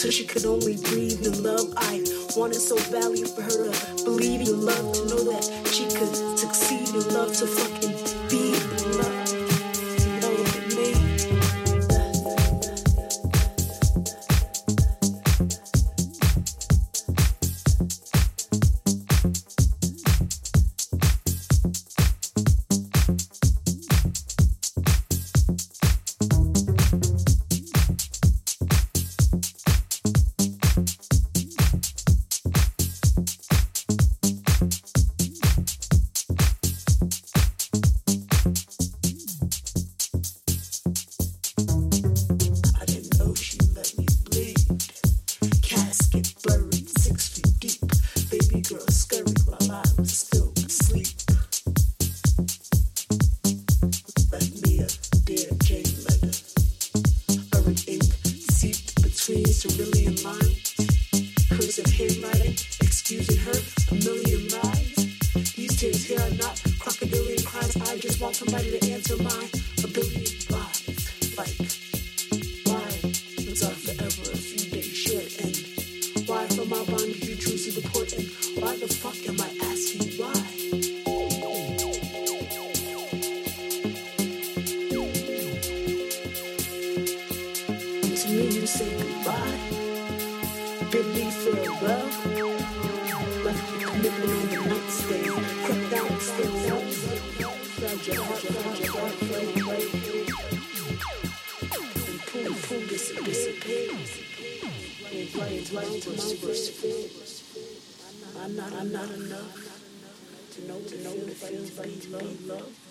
till she could only breathe in love. I wanted so badly for her to believe in love, to know that she could succeed in love, to fucking everybody's love, love.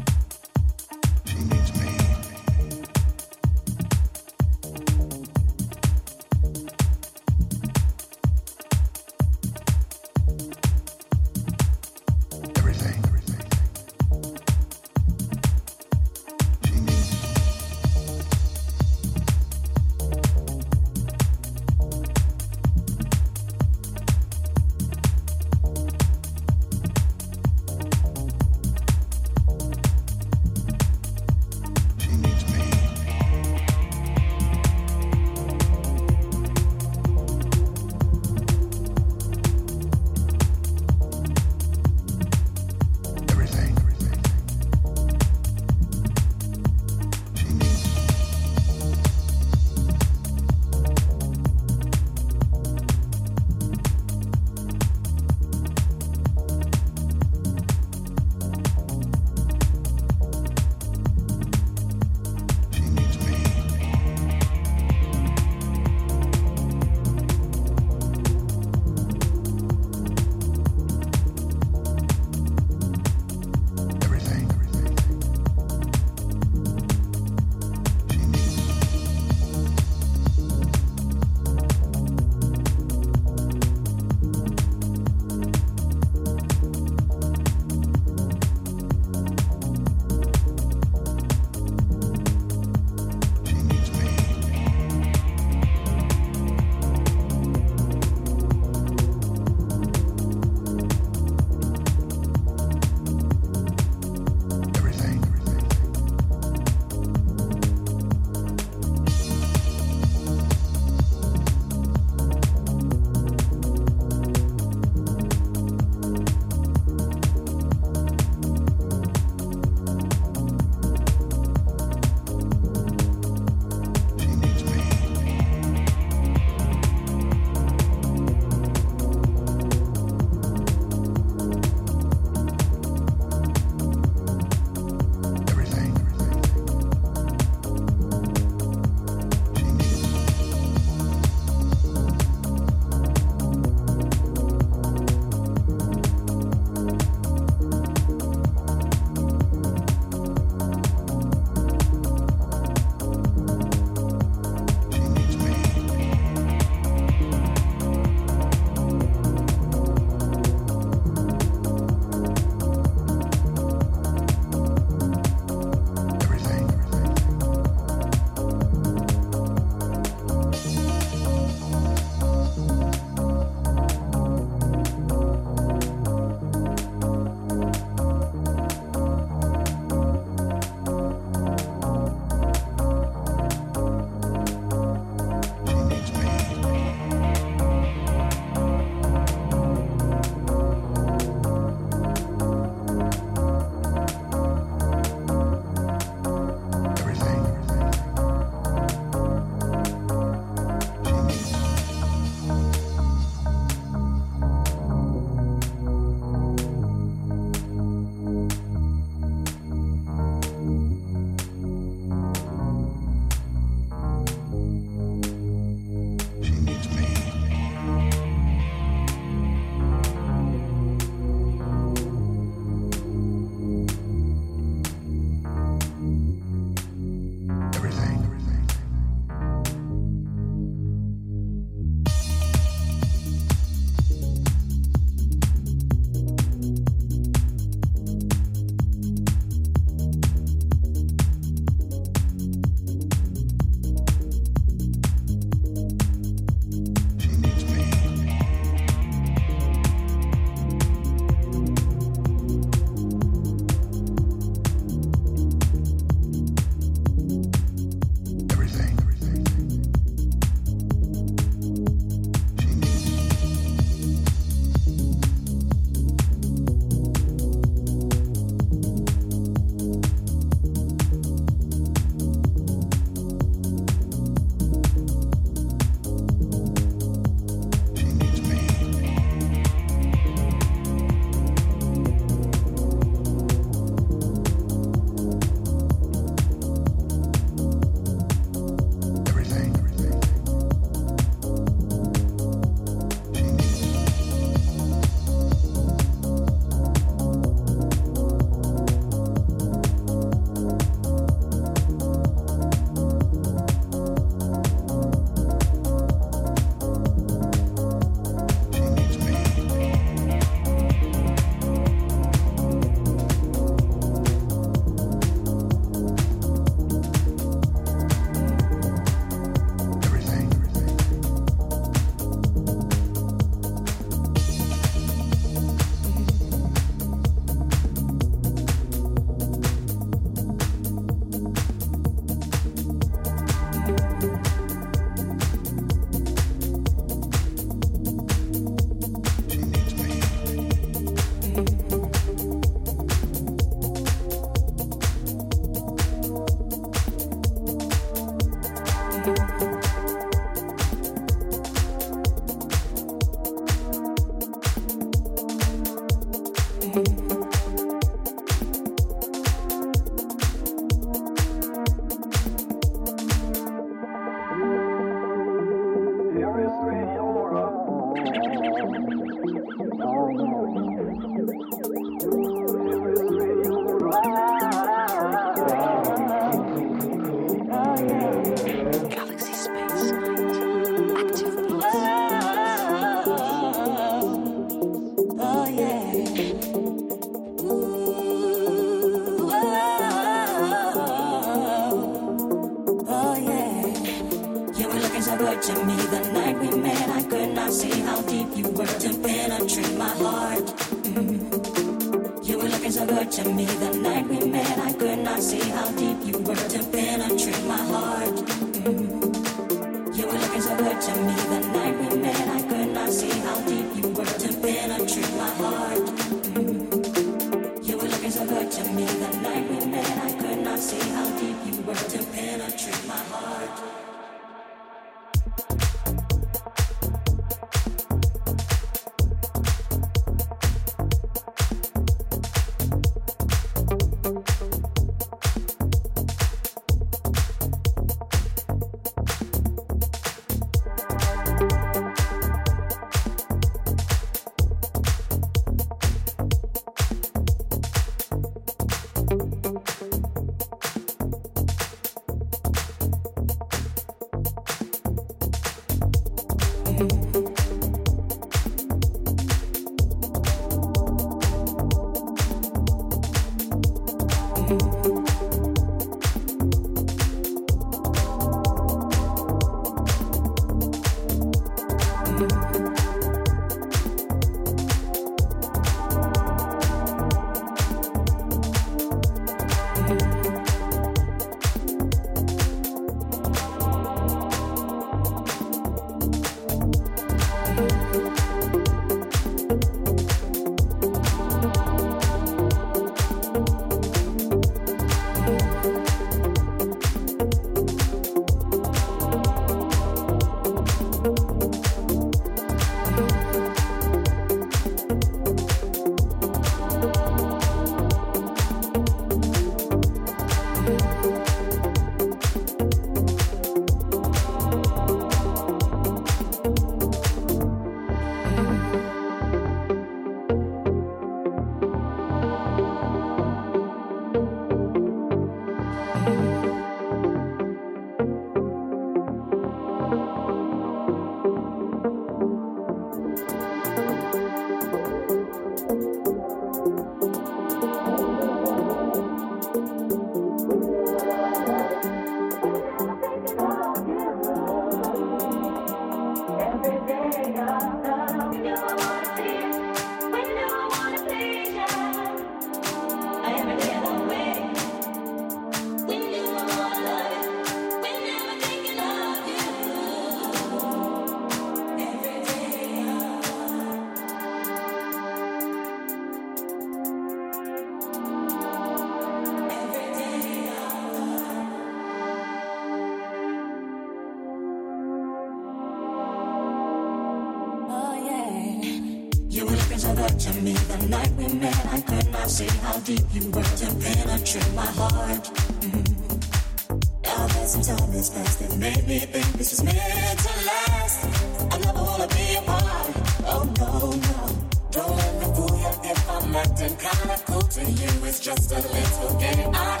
Let's to get it.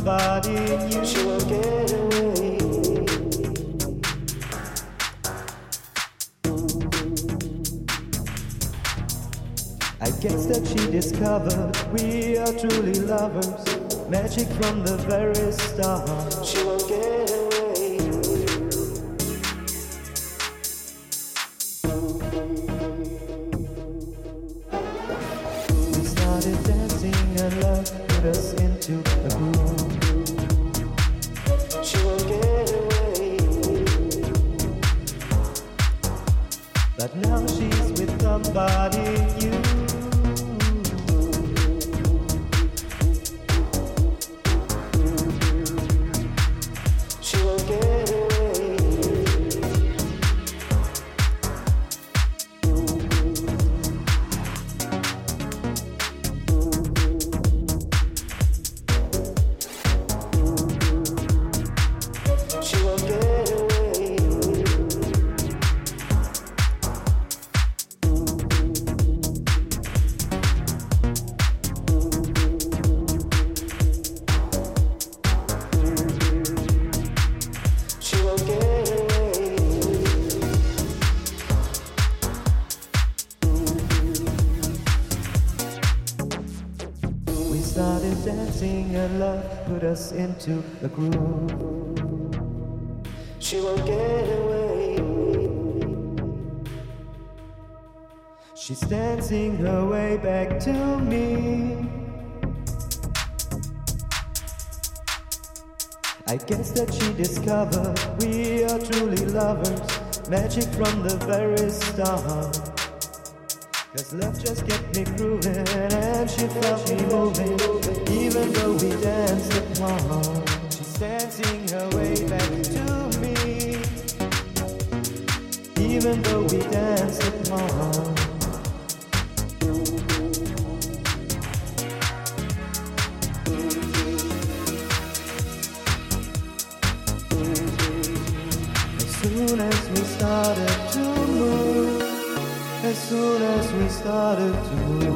Somebody new. She get away. I guess that she discovered we are truly lovers. Magic from the very start. She into the groove. She won't get away. She's dancing her way back to me. I guess that she discovered we are truly lovers. Magic from the very start. Cause love just kept me grooving. And she felt me moving Even though we danced apart. She's dancing her way back to me Even though we danced apart. As soon as we started soon as we started to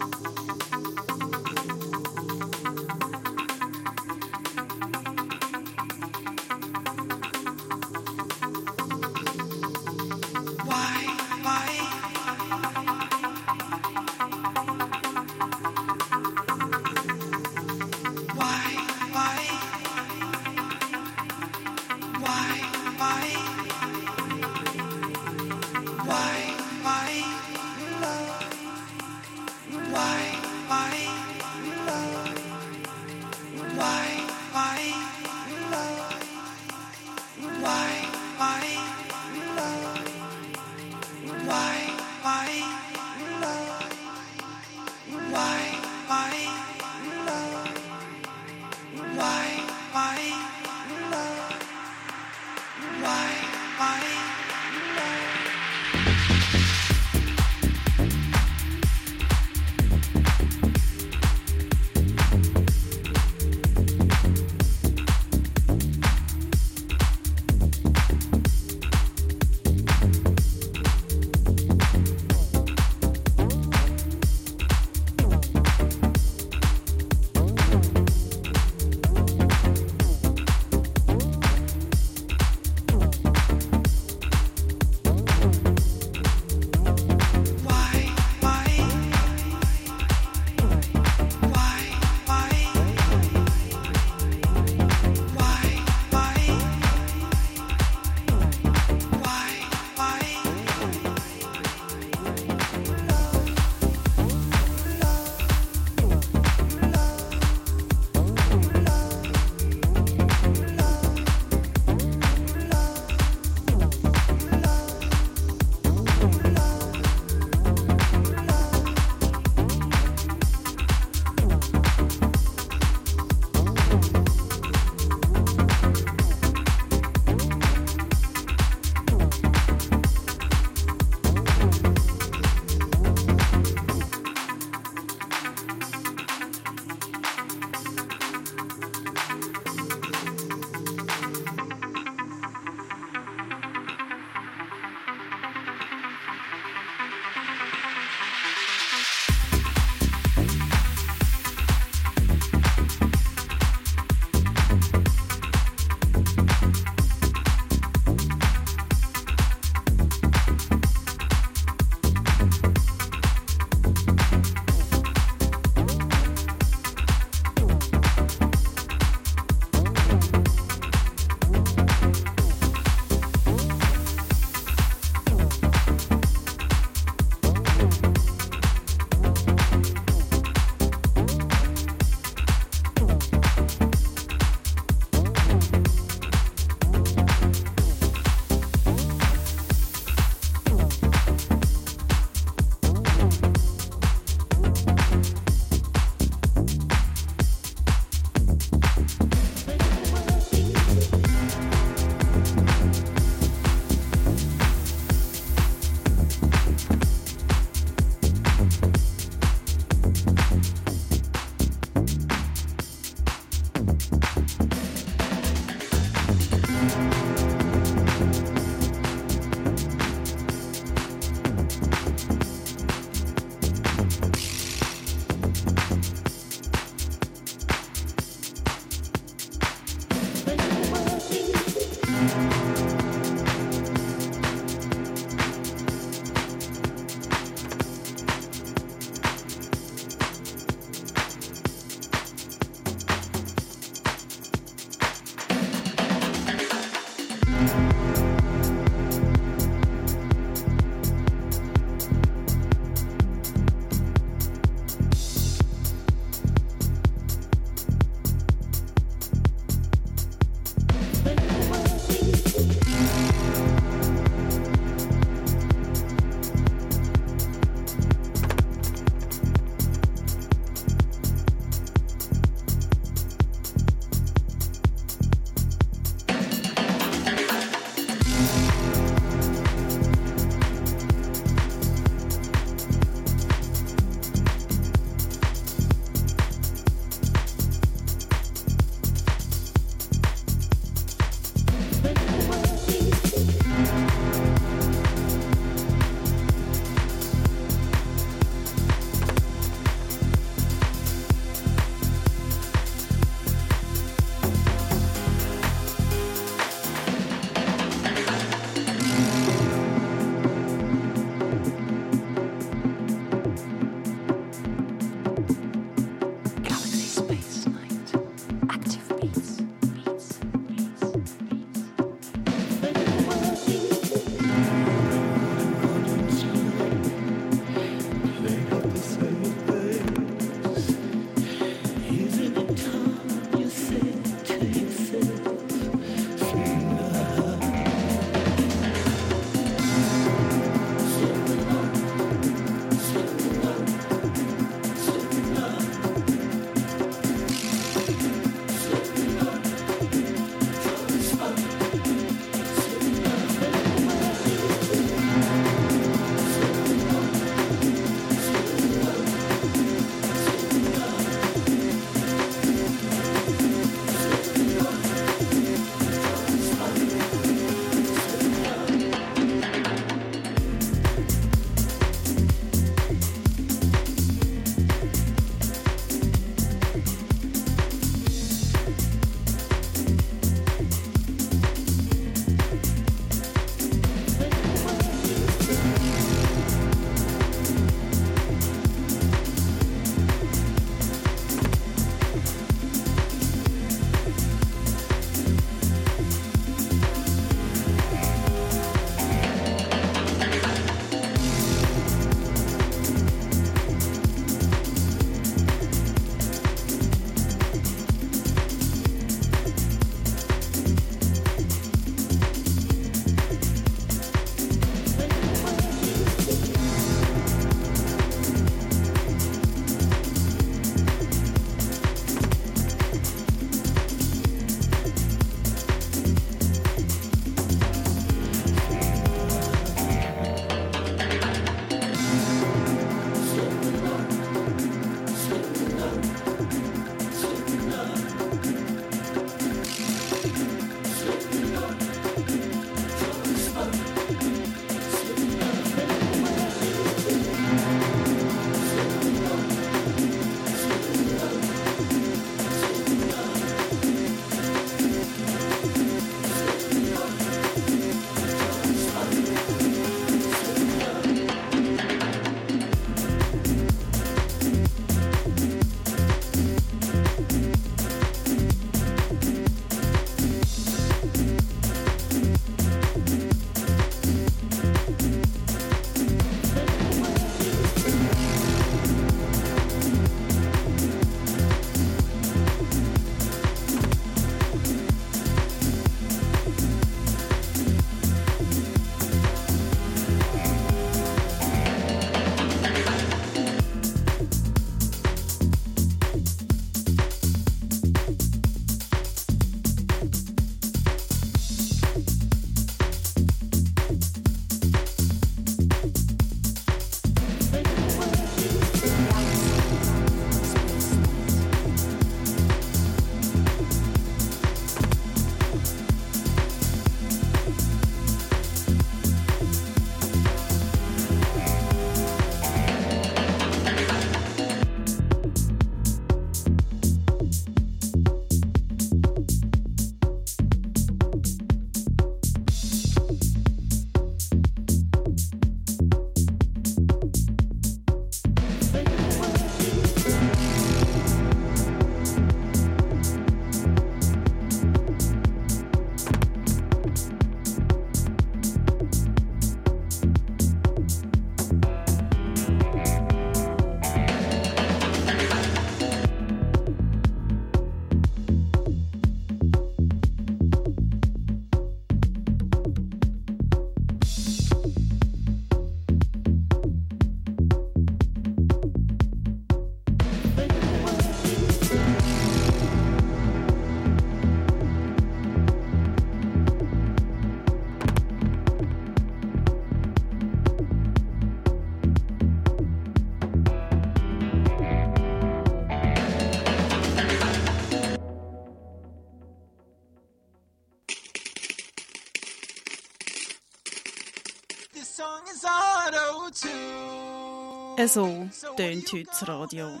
So tönt heute das Radio.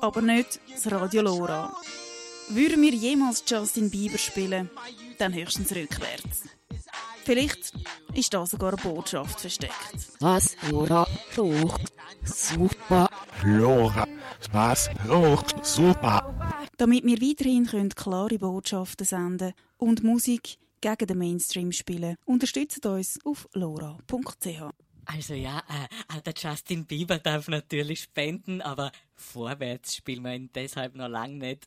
Aber nicht das Radio Lora. Würden wir jemals Justin Bieber spielen, dann höchstens rückwärts. Vielleicht ist da sogar eine Botschaft versteckt. Was Lora sucht, super. Lora, was sucht, super. Damit wir weiterhin können klare Botschaften senden und Musik gegen den Mainstream spielen, unterstützt uns auf lora.ch. Also ja, äh, der Justin Bieber darf natürlich spenden, aber vorwärts spielen wir ihn deshalb noch lange nicht.